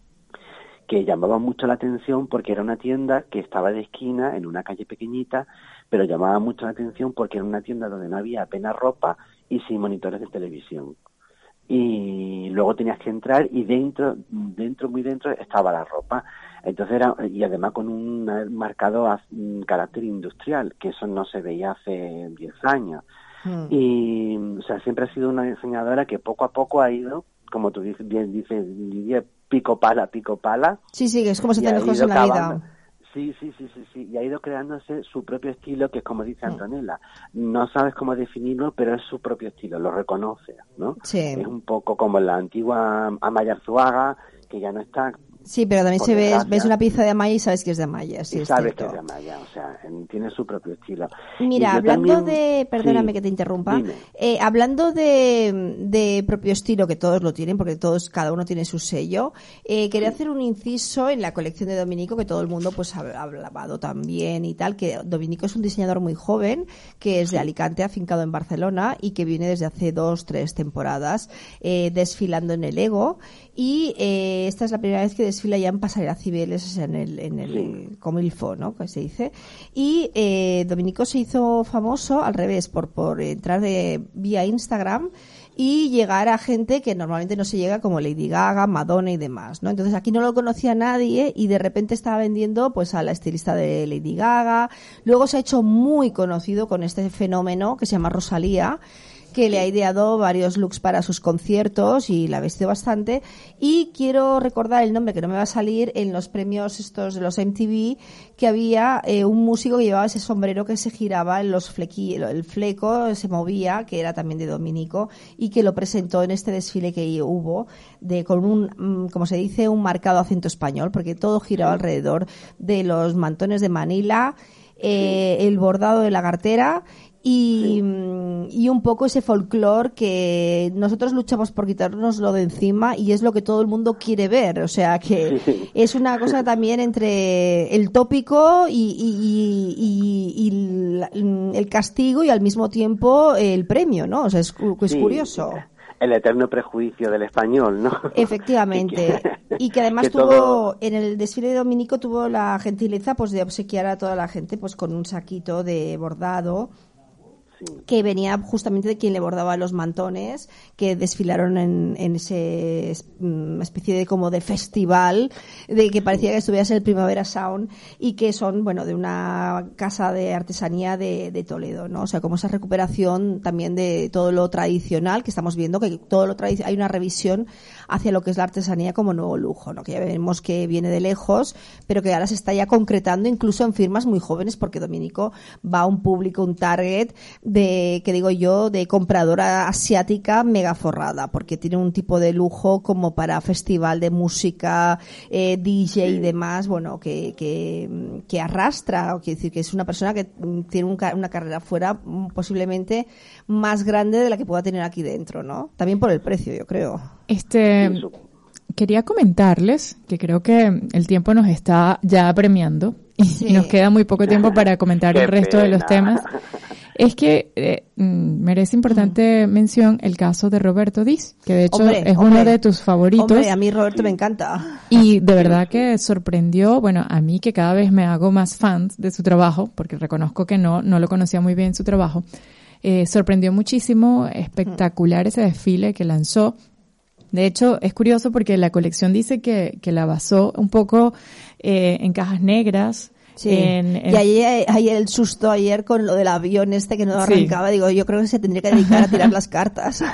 que llamaba mucho la atención porque era una tienda que estaba de esquina en una calle pequeñita, pero llamaba mucho la atención porque era una tienda donde no había apenas ropa y sin monitores de televisión. Y luego tenías que entrar y dentro, dentro, muy dentro estaba la ropa. Entonces era, y además con un marcado carácter industrial, que eso no se veía hace 10 años. Hmm. Y, o sea, siempre ha sido una diseñadora que poco a poco ha ido, como tú bien dices, pico pala, pico pala. Sí, sí, es como se te en la vida. Sí, sí, sí, sí, sí, y ha ido creándose su propio estilo, que es como dice mm. Antonella, no sabes cómo definirlo, pero es su propio estilo, lo reconoce, ¿no? Sí. Es un poco como la antigua Amaya Arzuaga, que ya no está, Sí, pero también se ves, ves una pieza de Amaya y sabes que es de Amaya. Sí, y sabes que es de Amaya, o sea, tiene su propio estilo. Mira, hablando de, perdóname que te interrumpa, eh, hablando de, de, propio estilo, que todos lo tienen, porque todos, cada uno tiene su sello, eh, quería hacer un inciso en la colección de Dominico, que todo el mundo pues ha, hablado también y tal, que Dominico es un diseñador muy joven, que es de Alicante, afincado en Barcelona y que viene desde hace dos, tres temporadas eh, desfilando en el Ego y eh, esta es la primera vez que desfila ya en Pasarela Cibeles, en el, en el Comilfo, ¿no? Que se dice. Y eh, Dominico se hizo famoso al revés, por, por entrar de, vía Instagram y llegar a gente que normalmente no se llega como Lady Gaga, Madonna y demás, ¿no? Entonces aquí no lo conocía nadie y de repente estaba vendiendo pues a la estilista de Lady Gaga. Luego se ha hecho muy conocido con este fenómeno que se llama Rosalía que le ha ideado varios looks para sus conciertos y la vestido bastante. Y quiero recordar el nombre que no me va a salir en los premios estos de los MTV, que había eh, un músico que llevaba ese sombrero que se giraba en los flequillos, el fleco se movía, que era también de Dominico, y que lo presentó en este desfile que hubo, de con un, mm, como se dice, un marcado acento español, porque todo giraba alrededor de los mantones de Manila, eh, el bordado de la cartera y, y, un poco ese folclore que nosotros luchamos por quitarnos lo de encima y es lo que todo el mundo quiere ver. O sea que es una cosa también entre el tópico y, y, y, el castigo y al mismo tiempo el premio, ¿no? O sea, es, es curioso el eterno prejuicio del español, ¿no? Efectivamente. y que además tuvo, en el desfile de Dominico tuvo la gentileza pues de obsequiar a toda la gente pues con un saquito de bordado que venía justamente de quien le bordaba los mantones, que desfilaron en, en ese mm, especie de como de festival, de que parecía que estuviese el Primavera Sound, y que son, bueno, de una casa de artesanía de, de Toledo, ¿no? O sea, como esa recuperación también de todo lo tradicional, que estamos viendo que todo lo hay una revisión hacia lo que es la artesanía como nuevo lujo, ¿no? Que ya vemos que viene de lejos, pero que ahora se está ya concretando incluso en firmas muy jóvenes, porque Dominico va a un público, un target de, que digo yo, de compradora asiática mega forrada, porque tiene un tipo de lujo como para festival de música, eh, DJ y demás, bueno, que, que, que arrastra, o quiere decir que es una persona que tiene una carrera fuera posiblemente más grande de la que pueda tener aquí dentro, ¿no? También por el precio, yo creo. Este, quería comentarles que creo que el tiempo nos está ya premiando y nos queda muy poco tiempo para comentar el resto de los temas. Es que eh, mm, merece importante mención el caso de Roberto Diz, que de hecho es uno de tus favoritos. a mí Roberto me encanta. Y de verdad que sorprendió, bueno, a mí que cada vez me hago más fans de su trabajo, porque reconozco que no, no lo conocía muy bien su trabajo. Eh, sorprendió muchísimo, espectacular ese desfile que lanzó. De hecho, es curioso porque la colección dice que, que la basó un poco eh, en cajas negras, Sí. Y ahí el susto ayer con lo del avión este que no arrancaba. Digo, yo creo que se tendría que dedicar a tirar las cartas.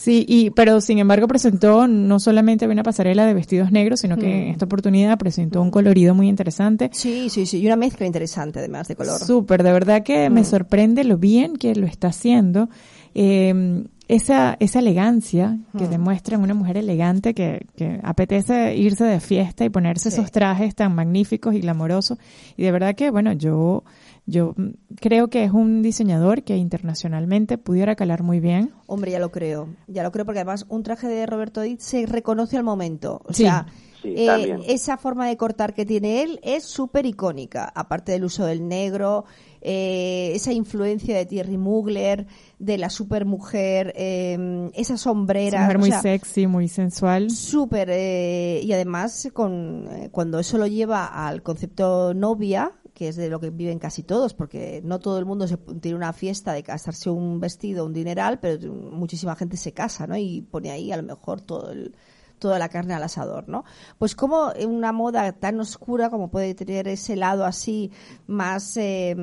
Sí, y, pero sin embargo presentó no solamente una pasarela de vestidos negros, sino que en mm. esta oportunidad presentó un colorido muy interesante. Sí, sí, sí, y una mezcla interesante además de color. Súper, de verdad que me mm. sorprende lo bien que lo está haciendo. Eh, esa, esa elegancia que hmm. demuestra en una mujer elegante que, que apetece irse de fiesta y ponerse esos trajes tan magníficos y glamorosos. Y de verdad que, bueno, yo, yo creo que es un diseñador que internacionalmente pudiera calar muy bien. Hombre, ya lo creo. Ya lo creo porque además un traje de Roberto Diz se reconoce al momento. O sea, eh, esa forma de cortar que tiene él es súper icónica. Aparte del uso del negro, eh, esa influencia de Thierry Mugler, de la supermujer, eh, esa sombrera. mujer muy sexy, muy sensual. Súper, eh, y además con, eh, cuando eso lo lleva al concepto novia, que es de lo que viven casi todos, porque no todo el mundo se, tiene una fiesta de casarse un vestido, un dineral, pero muchísima gente se casa, ¿no? Y pone ahí a lo mejor todo el toda la carne al asador, ¿no? Pues como una moda tan oscura como puede tener ese lado así más eh,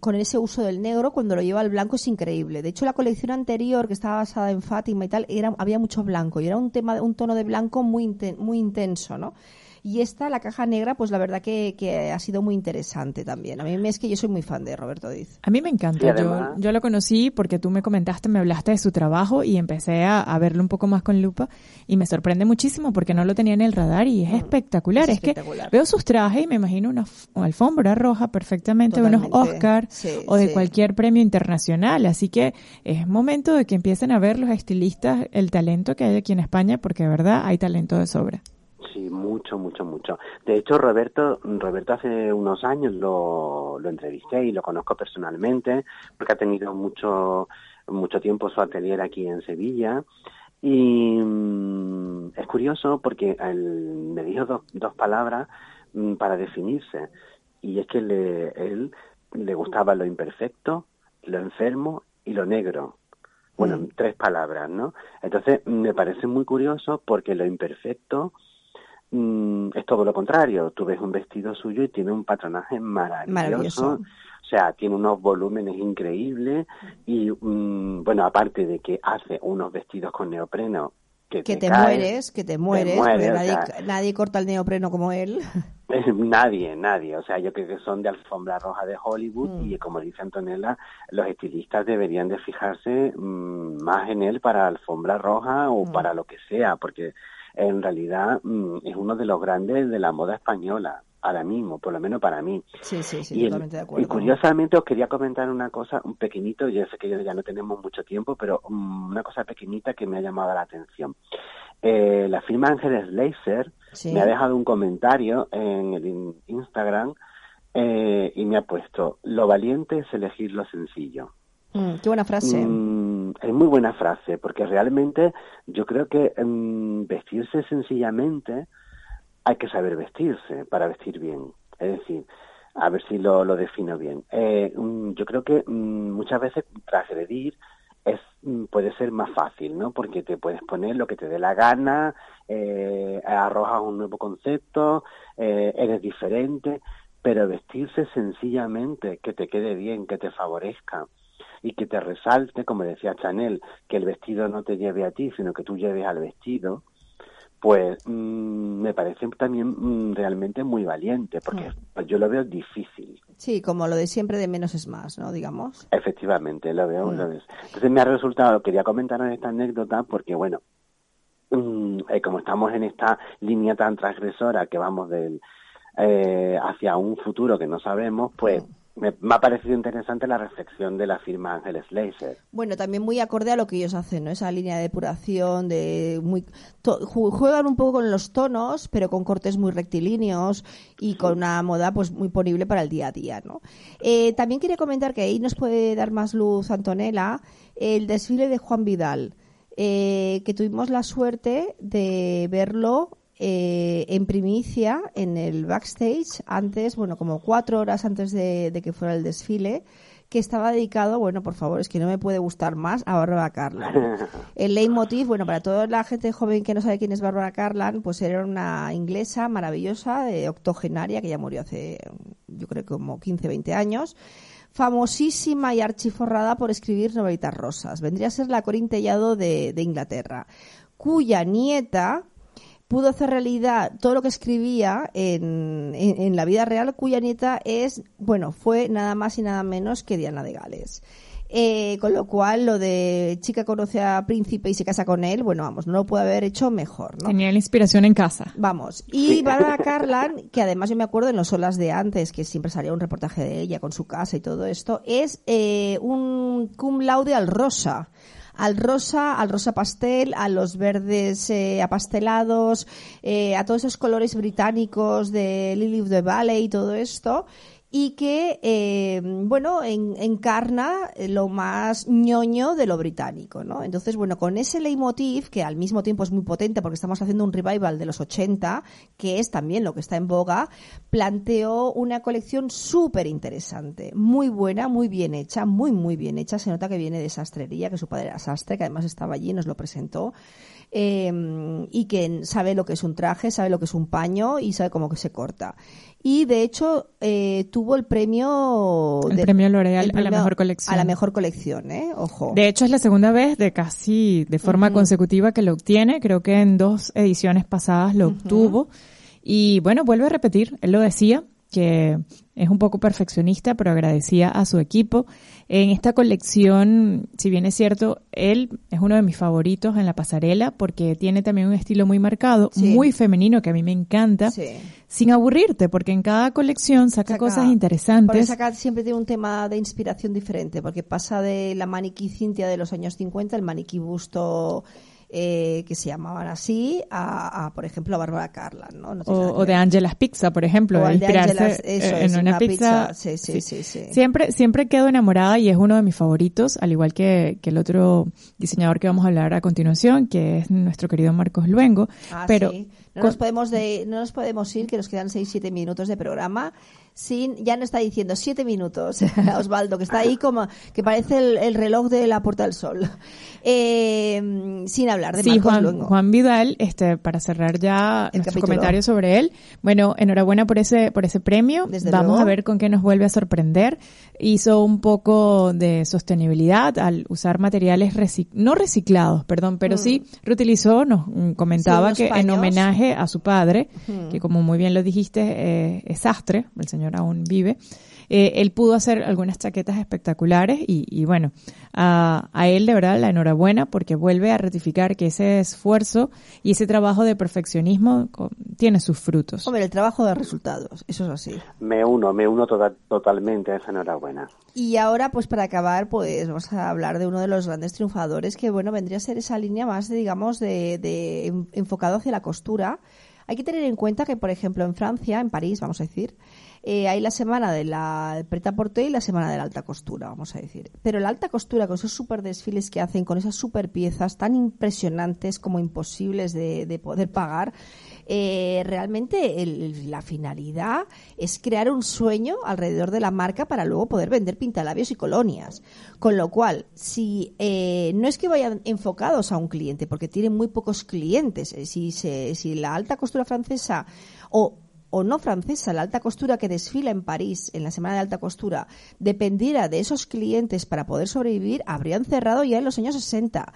con ese uso del negro cuando lo lleva al blanco es increíble. De hecho, la colección anterior que estaba basada en Fátima y tal era había mucho blanco y era un tema un tono de blanco muy muy intenso, ¿no? Y esta, la caja negra, pues la verdad que, que, ha sido muy interesante también. A mí es que yo soy muy fan de Roberto Diz. A mí me encanta. yo, yo lo conocí porque tú me comentaste, me hablaste de su trabajo y empecé a, verlo un poco más con lupa y me sorprende muchísimo porque no lo tenía en el radar y es mm, espectacular. Es, que veo sus trajes y me imagino una, alfombra roja perfectamente, unos Oscar o de cualquier premio internacional. Así que es momento de que empiecen a ver los estilistas el talento que hay aquí en España porque de verdad hay talento de sobra. Sí, mucho, mucho, mucho. De hecho, Roberto, Roberto hace unos años lo, lo entrevisté y lo conozco personalmente porque ha tenido mucho, mucho tiempo su atelier aquí en Sevilla. Y mm, es curioso porque él me dijo dos, dos palabras mm, para definirse. Y es que le, él le gustaba lo imperfecto, lo enfermo y lo negro. Bueno, mm. tres palabras, ¿no? Entonces, me parece muy curioso porque lo imperfecto Mm, es todo lo contrario. Tú ves un vestido suyo y tiene un patronaje maravilloso. O sea, tiene unos volúmenes increíbles y, mm, bueno, aparte de que hace unos vestidos con neopreno que, te, mueres, que te mueres, nadie, nadie, corta el neopreno como él. nadie, nadie. O sea, yo creo que son de alfombra roja de Hollywood y, mm. como dice Antonella, los estilistas deberían de fijarse más en él para alfombra roja o para lo que sea, porque en realidad mm, es uno de los grandes de la moda española ahora mismo, por lo menos para mí. Sí, sí, sí, totalmente de acuerdo. Y curiosamente os quería comentar una cosa, un pequeñito, yo sé que ya no tenemos mucho tiempo, pero mm, una cosa pequeñita que me ha llamado la atención. Eh, la firma Ángeles Laser me ha dejado un comentario en el Instagram eh, y me ha puesto, lo valiente es elegir lo sencillo. Mm, qué buena frase. Mm, es muy buena frase, porque realmente yo creo que mm, vestirse sencillamente hay que saber vestirse para vestir bien. Es decir, a ver si lo, defino bien. Eh, yo creo que muchas veces transgredir es puede ser más fácil, ¿no? Porque te puedes poner lo que te dé la gana, eh, arrojas un nuevo concepto, eh, eres diferente, pero vestirse sencillamente, que te quede bien, que te favorezca, y que te resalte, como decía Chanel, que el vestido no te lleve a ti, sino que tú lleves al vestido, pues mm, me parece también mm, realmente muy valiente, porque mm. yo lo veo difícil. Sí, como lo de siempre de menos es más, ¿no? Digamos. Efectivamente, lo veo. Lo Entonces me ha resultado, quería comentar esta anécdota porque, bueno, eh, como estamos en esta línea tan transgresora que vamos del, eh, hacia un futuro que no sabemos, pues me, ha parecido interesante la reflexión de la firma Ángeles Laser. Bueno, también muy acorde a lo que ellos hacen, ¿no? Esa línea de depuración, de muy juegan un poco con los tonos, pero con cortes muy rectilíneos y con una moda pues muy ponible para el día a día, ¿no? Eh, también quería comentar que ahí nos puede dar más luz Antonella el desfile de Juan Vidal, eh, que tuvimos la suerte de verlo eh, en primicia en el backstage antes, bueno, como cuatro horas antes de, que fuera el desfile, que estaba dedicado, bueno, por favor, es que no me puede gustar más, a Bárbara Carlan. El leitmotiv, bueno, para toda la gente joven que no sabe quién es Bárbara Carlan, pues era una inglesa maravillosa, de octogenaria, que ya murió hace, yo creo, como 15, 20 años famosísima y archiforrada por escribir novelitas rosas. Vendría a ser la Corintellado de, de Inglaterra, cuya nieta pudo hacer realidad todo lo que escribía en, en, la vida real, cuya nieta es, bueno, fue nada más y nada menos que Diana de Gales. Eh, con lo cual, lo de chica conoce a príncipe y se casa con él, bueno, vamos, no lo puede haber hecho mejor, ¿no? Tenía la inspiración en casa. Vamos. Y Bárbara Carlan, que además yo me acuerdo en los olas de antes, que siempre salía un reportaje de ella con su casa y todo esto, es eh, un cum laude al rosa al rosa, al rosa pastel, a los verdes eh, apastelados, eh, a todos esos colores británicos de Lily of the Valley y todo esto y que, eh, bueno, encarna lo más ñoño de lo británico, ¿no? Entonces, bueno, con ese leitmotiv, que al mismo tiempo es muy potente porque estamos haciendo un revival de los 80, que es también lo que está en boga, planteó una colección súper interesante, muy buena, muy bien hecha, muy, muy bien hecha. Se nota que viene de sastrería, que su padre era sastre, que además estaba allí y nos lo presentó. Eh, y que sabe lo que es un traje, sabe lo que es un paño y sabe cómo que se corta. Y de hecho eh, tuvo el premio el premio L'Oreal a la mejor colección a la mejor colección eh ojo. De hecho es la segunda vez de casi de forma consecutiva que lo obtiene. Creo que en dos ediciones pasadas lo obtuvo. Y bueno vuelve a repetir él lo decía que es un poco perfeccionista, pero agradecía a su equipo. En esta colección, si bien es cierto, él es uno de mis favoritos en la pasarela porque tiene también un estilo muy marcado, muy femenino que a mí me encanta, sin aburrirte, porque en cada colección saca, cosas interesantes. saca siempre tiene un tema de inspiración diferente, porque pasa de la maniquí Cintia de los años 50, el maniquí busto eh, que se llamaban así, a, por ejemplo, a Bárbara Carlan, ¿no? o, de Angela's Pizza, por ejemplo, o inspirarse en una, pizza. Sí, sí, sí, Siempre, siempre quedo enamorada y es uno de mis favoritos, al igual que, que el otro diseñador que vamos a hablar a continuación, que es nuestro querido Marcos Luengo. Ah, pero no, nos podemos de, no nos podemos ir, que nos quedan 6-7 minutos de programa sin, ya no está diciendo siete minutos, Osvaldo, que está ahí como, que parece el, reloj de la Puerta del Sol. Eh, sin hablar de sí, Juan, Juan Vidal, este, para cerrar ya el comentario sobre él. Bueno, enhorabuena por ese, por ese premio. Vamos a ver con qué nos vuelve a sorprender. Hizo un poco de sostenibilidad al usar materiales no reciclados, perdón, pero sí mm. reutilizó, nos comentaba que en homenaje a su padre, que como muy bien lo dijiste, eh, es sastre, el señor aún vive, eh, él pudo hacer algunas chaquetas espectaculares y, bueno, a, él de verdad la enhorabuena porque vuelve a ratificar que ese esfuerzo y ese trabajo de perfeccionismo tiene sus frutos. Hombre, el trabajo de resultados, eso es así. Me uno, me uno totalmente a esa enhorabuena. Y ahora, pues para acabar, pues vamos a hablar de uno de los grandes triunfadores que, bueno, vendría a ser esa línea más, digamos, de, de enfocado hacia la costura. Hay que tener en cuenta que, por ejemplo, en Francia, en París, vamos a decir, eh, hay la semana de la preta porte y la semana de la alta costura, vamos a decir. Pero la alta costura, con esos super desfiles que hacen, con esas super piezas tan impresionantes como imposibles de, poder pagar, eh, realmente la finalidad es crear un sueño alrededor de la marca para luego poder vender pintalabios y colonias. Con lo cual, si eh, no es que vayan enfocados a un cliente, porque tienen muy pocos clientes, si, si la alta costura francesa o o no francesa, la alta costura que desfila en París en la Semana de Alta Costura, dependiera de esos clientes para poder sobrevivir, habrían cerrado ya en los años 60.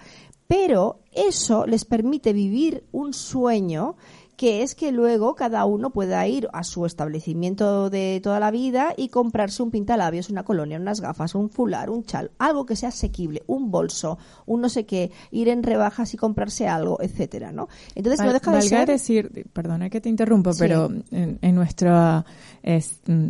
Pero eso les permite vivir un sueño que es que luego cada uno pueda ir a su establecimiento de toda la vida y comprarse un pintalabios, una colonia, unas gafas, un fular, un chal, algo que sea asequible, un bolso, un no sé qué, ir en rebajas y comprarse algo, etcétera, ¿no? Entonces no deja de ser... decir, perdona que te interrumpa, pero en, en nuestra mm,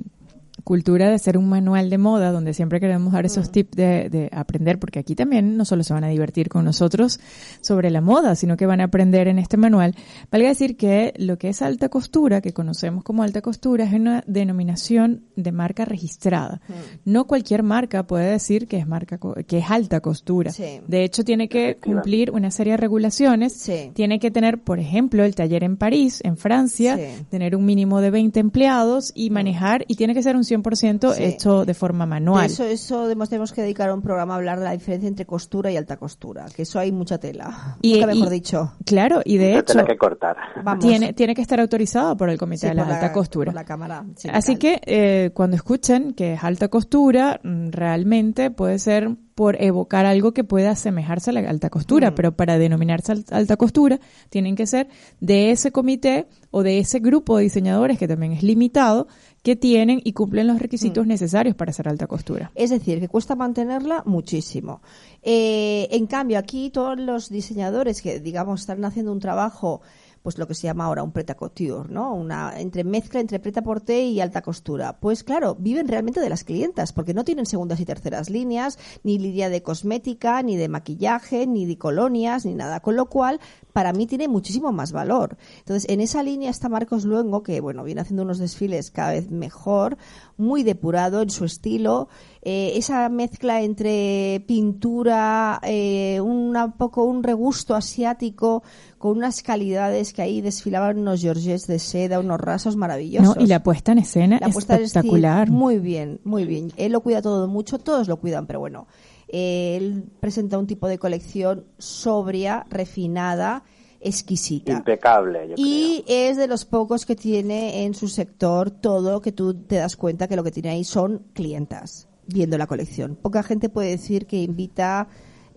cultura de ser un manual de moda donde siempre queremos dar esos mm. tips de, aprender, porque aquí también no solo se van a divertir con nosotros sobre la moda, sino que van a aprender en este manual. Valga decir que lo que es alta costura, que conocemos como alta costura, es una denominación de marca registrada. Mm. No cualquier marca puede decir que es marca que es alta costura. De hecho, tiene que cumplir una serie de regulaciones. Tiene que tener, por ejemplo, el taller en París, en Francia, tener un mínimo de 20 empleados y mm. manejar, y tiene que ser un 100% hecho de forma manual. eso, eso tenemos que dedicar a un programa a hablar de la diferencia entre costura y alta costura, que eso hay mucha tela. Y, Nunca mejor dicho. Claro, y de hecho. que cortar. Tiene, tiene que estar autorizado por el Comité de la Alta Costura. la cámara. Así que eh, cuando escuchen que es alta costura, mm, realmente puede ser por evocar algo que pueda asemejarse a la alta costura, mm. pero para denominarse alta costura tienen que ser de ese comité o de ese grupo de diseñadores que también es limitado que tienen y cumplen los requisitos mm. necesarios para hacer alta costura. Es decir, que cuesta mantenerla muchísimo. Eh, en cambio, aquí todos los diseñadores que, digamos, están haciendo un trabajo pues lo que se llama ahora un preta couture, ¿no? Una entre mezcla entre preta porté y alta costura. Pues claro, viven realmente de las clientas, porque no tienen segundas y terceras líneas, ni línea de cosmética, ni de maquillaje, ni de colonias, ni nada, con lo cual para mí tiene muchísimo más valor. Entonces, en esa línea está Marcos Luengo, que bueno, viene haciendo unos desfiles cada vez mejor, muy depurado en su estilo, eh, esa mezcla entre pintura, eh, un poco un regusto asiático con unas calidades que ahí desfilaban unos georges de seda, unos rasos maravillosos. No, y la puesta en escena la espectacular. muy bien, muy bien. Él lo cuida todo mucho, todos lo cuidan, pero bueno, él presenta un tipo de colección sobria, refinada, exquisita. Impecable. y es de los pocos que tiene en su sector todo que tú te das cuenta que lo que tiene ahí son clientas viendo la colección. Poca gente puede decir que invita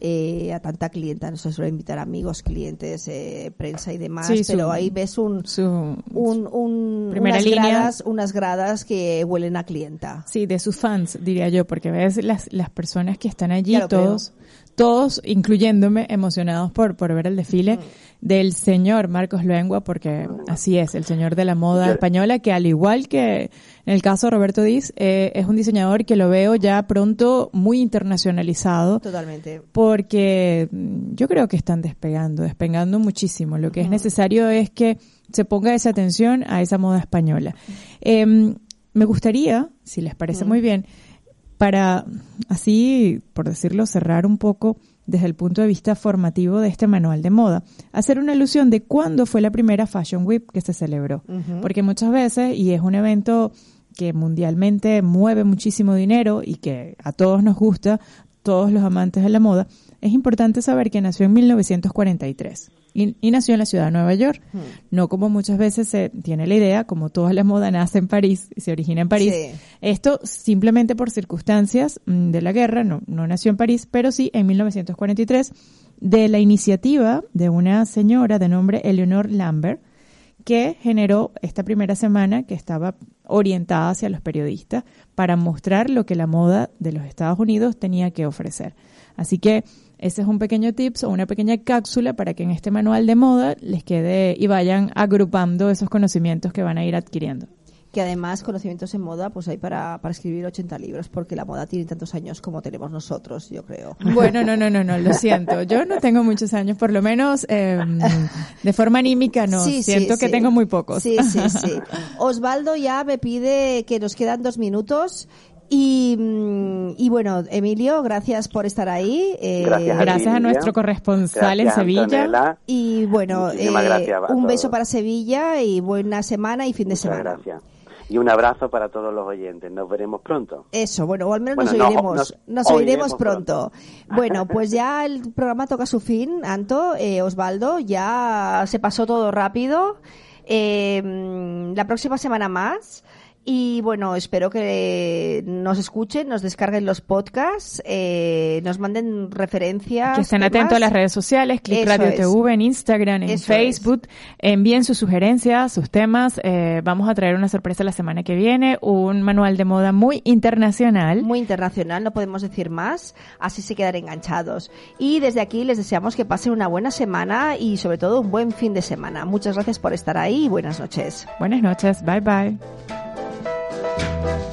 eh, a tanta clienta, no se suele invitar amigos, clientes, eh, prensa y demás, pero ahí ves un, un, unas, gradas, unas gradas que huelen a clienta. Sí, de sus fans, diría yo, porque ves las, las personas que están allí, todos, todos, incluyéndome, emocionados por, por ver el desfile del señor Marcos Luengua, porque así es, el señor de la moda española, que al igual que en el caso de Roberto Diz, eh, es un diseñador que lo veo ya pronto muy internacionalizado. Totalmente. Porque mm, yo creo que están despegando, despegando muchísimo. Lo que es necesario es que se ponga esa atención a esa moda española. Em, me gustaría, si les parece muy bien, para así, por decirlo, cerrar un poco desde el punto de vista formativo de este manual de moda, hacer una alusión de cuándo fue la primera Fashion Week que se celebró. Porque muchas veces, y es un evento que mundialmente mueve muchísimo dinero y que a todos nos gusta, todos los amantes de la moda, es importante saber que nació en 1943 y, nació en la ciudad de Nueva York. Hmm. No como muchas veces se tiene la idea, como toda la moda nace en París y se origina en París. Esto simplemente por circunstancias mm, de la guerra, no, no nació en París, pero sí en 1943 de la iniciativa de una señora de nombre Eleanor Lambert, que generó esta primera semana que estaba orientada hacia los periodistas para mostrar lo que la moda de los Estados Unidos tenía que ofrecer. Así que ese es un pequeño tips o una pequeña cápsula para que en este manual de moda les quede y vayan agrupando esos conocimientos que van a ir adquiriendo. Que además conocimientos en moda pues hay para, para escribir 80 libros porque la moda tiene tantos años como tenemos nosotros, yo creo. Bueno, no, no, no, no, lo siento. Yo no tengo muchos años, por lo menos em, de forma anímica no. siento que tengo muy pocos. Sí, sí, sí. Osvaldo ya me pide que nos quedan dos minutos y, mm, y, bueno, Emilio, gracias por estar ahí. Eh, gracias, a, nuestro corresponsal en Sevilla. Y bueno, eh, un beso para Sevilla y buena semana y fin de semana. Gracias. Y un abrazo para todos los oyentes. Nos veremos pronto. Eso, bueno, o al menos nos oiremos. Nos, oiremos, pronto. Bueno, pues ya el programa toca su fin, Anto, eh, Osvaldo. Ya se pasó todo rápido. Mm, la próxima semana más. Y bueno, espero que nos escuchen, nos descarguen los podcasts, eh, nos manden referencias. Que estén atentos a las redes sociales, Click Radio TV en Instagram, en Facebook. Envíen sus sugerencias, sus temas. Eh, vamos a traer una sorpresa la semana que viene, un manual de moda muy internacional. Muy internacional, no podemos decir más, así se quedan enganchados. Y desde aquí les deseamos que pasen una buena semana y sobre todo un buen fin de semana. Muchas gracias por estar ahí y buenas noches. Buenas noches, bye bye. Bye.